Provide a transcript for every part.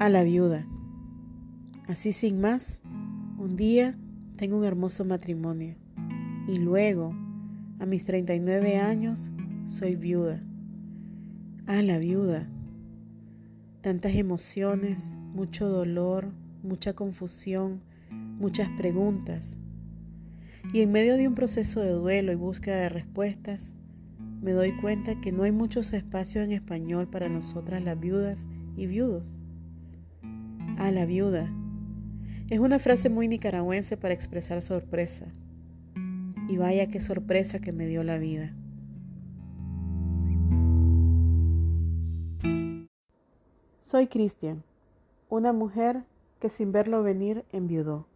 a la viuda. Así sin más, un día tengo un hermoso matrimonio y luego, a mis 39 años, soy viuda. A la viuda. Tantas emociones, mucho dolor, mucha confusión, muchas preguntas. Y en medio de un proceso de duelo y búsqueda de respuestas, me doy cuenta que no hay muchos espacios en español para nosotras las viudas y viudos a la viuda. Es una frase muy nicaragüense para expresar sorpresa. Y vaya qué sorpresa que me dio la vida. Soy Cristian, una mujer que sin verlo venir enviudó.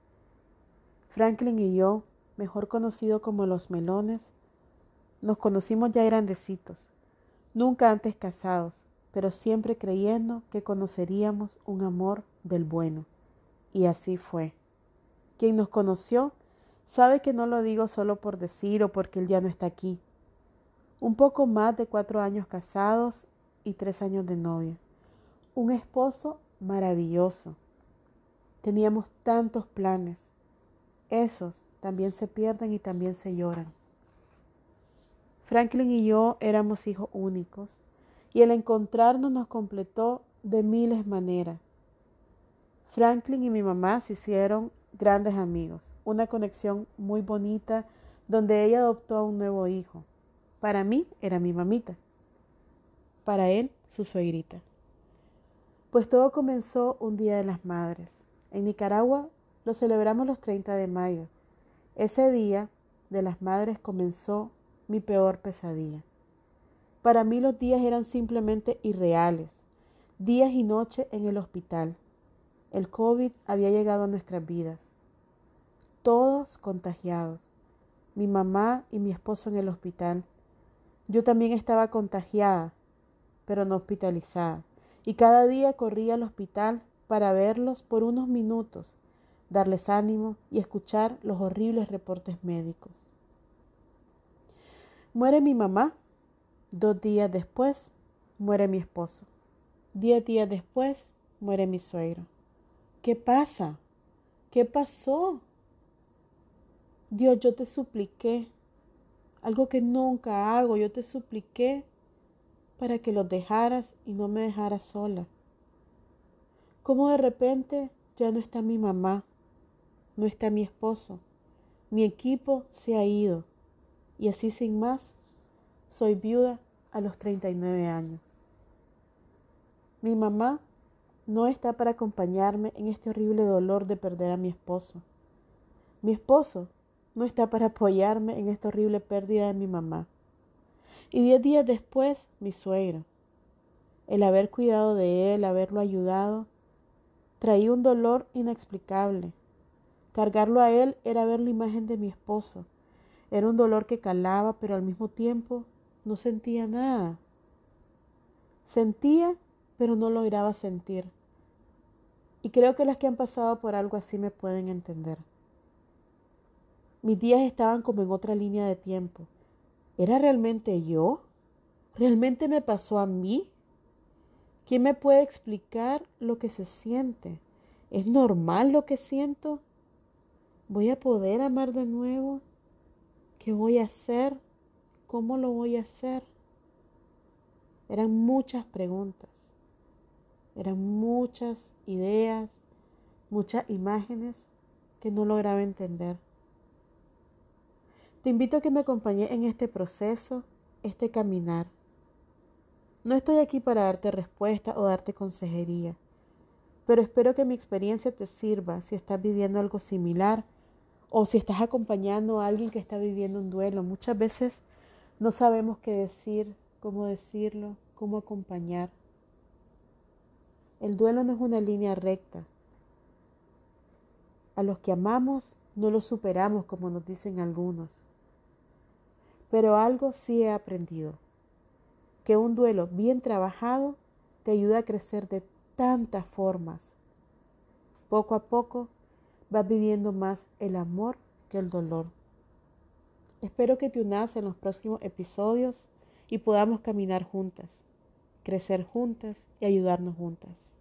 Franklin y yo, mejor conocido como los melones, nos conocimos ya grandecitos, nunca antes casados, pero siempre creyendo que conoceríamos un amor del bueno. Y así fue. Quien nos conoció sabe que no lo digo solo por decir o porque él ya no está aquí. Un poco más de cuatro años casados y tres años de novia. Un esposo maravilloso. Teníamos tantos planes. Esos también se pierden y también se lloran. Franklin y yo éramos hijos únicos y el encontrarnos nos completó de miles maneras. Franklin y mi mamá se hicieron grandes amigos, una conexión muy bonita donde ella adoptó a un nuevo hijo. Para mí era mi mamita, para él su suegrita. Pues todo comenzó un Día de las Madres. En Nicaragua lo celebramos los 30 de mayo. Ese día de las madres comenzó mi peor pesadilla. Para mí los días eran simplemente irreales, días y noches en el hospital, el COVID había llegado a nuestras vidas. Todos contagiados. Mi mamá y mi esposo en el hospital. Yo también estaba contagiada, pero no hospitalizada. Y cada día corría al hospital para verlos por unos minutos, darles ánimo y escuchar los horribles reportes médicos. Muere mi mamá. Dos días después, muere mi esposo. Diez días después, muere mi suegro. ¿Qué pasa? ¿Qué pasó? Dios, yo te supliqué, algo que nunca hago, yo te supliqué para que los dejaras y no me dejaras sola. Como de repente ya no está mi mamá, no está mi esposo, mi equipo se ha ido y así sin más, soy viuda a los 39 años. Mi mamá no está para acompañarme en este horrible dolor de perder a mi esposo. Mi esposo no está para apoyarme en esta horrible pérdida de mi mamá. Y diez días después, mi suegro. El haber cuidado de él, haberlo ayudado, traía un dolor inexplicable. Cargarlo a él era ver la imagen de mi esposo. Era un dolor que calaba, pero al mismo tiempo no sentía nada. Sentía pero no lograba sentir. Y creo que las que han pasado por algo así me pueden entender. Mis días estaban como en otra línea de tiempo. ¿Era realmente yo? ¿Realmente me pasó a mí? ¿Quién me puede explicar lo que se siente? ¿Es normal lo que siento? ¿Voy a poder amar de nuevo? ¿Qué voy a hacer? ¿Cómo lo voy a hacer? Eran muchas preguntas. Eran muchas ideas, muchas imágenes que no lograba entender. Te invito a que me acompañes en este proceso, este caminar. No estoy aquí para darte respuesta o darte consejería, pero espero que mi experiencia te sirva si estás viviendo algo similar o si estás acompañando a alguien que está viviendo un duelo. Muchas veces no sabemos qué decir, cómo decirlo, cómo acompañar. El duelo no es una línea recta. A los que amamos no los superamos como nos dicen algunos. Pero algo sí he aprendido, que un duelo bien trabajado te ayuda a crecer de tantas formas. Poco a poco vas viviendo más el amor que el dolor. Espero que te unas en los próximos episodios y podamos caminar juntas, crecer juntas y ayudarnos juntas.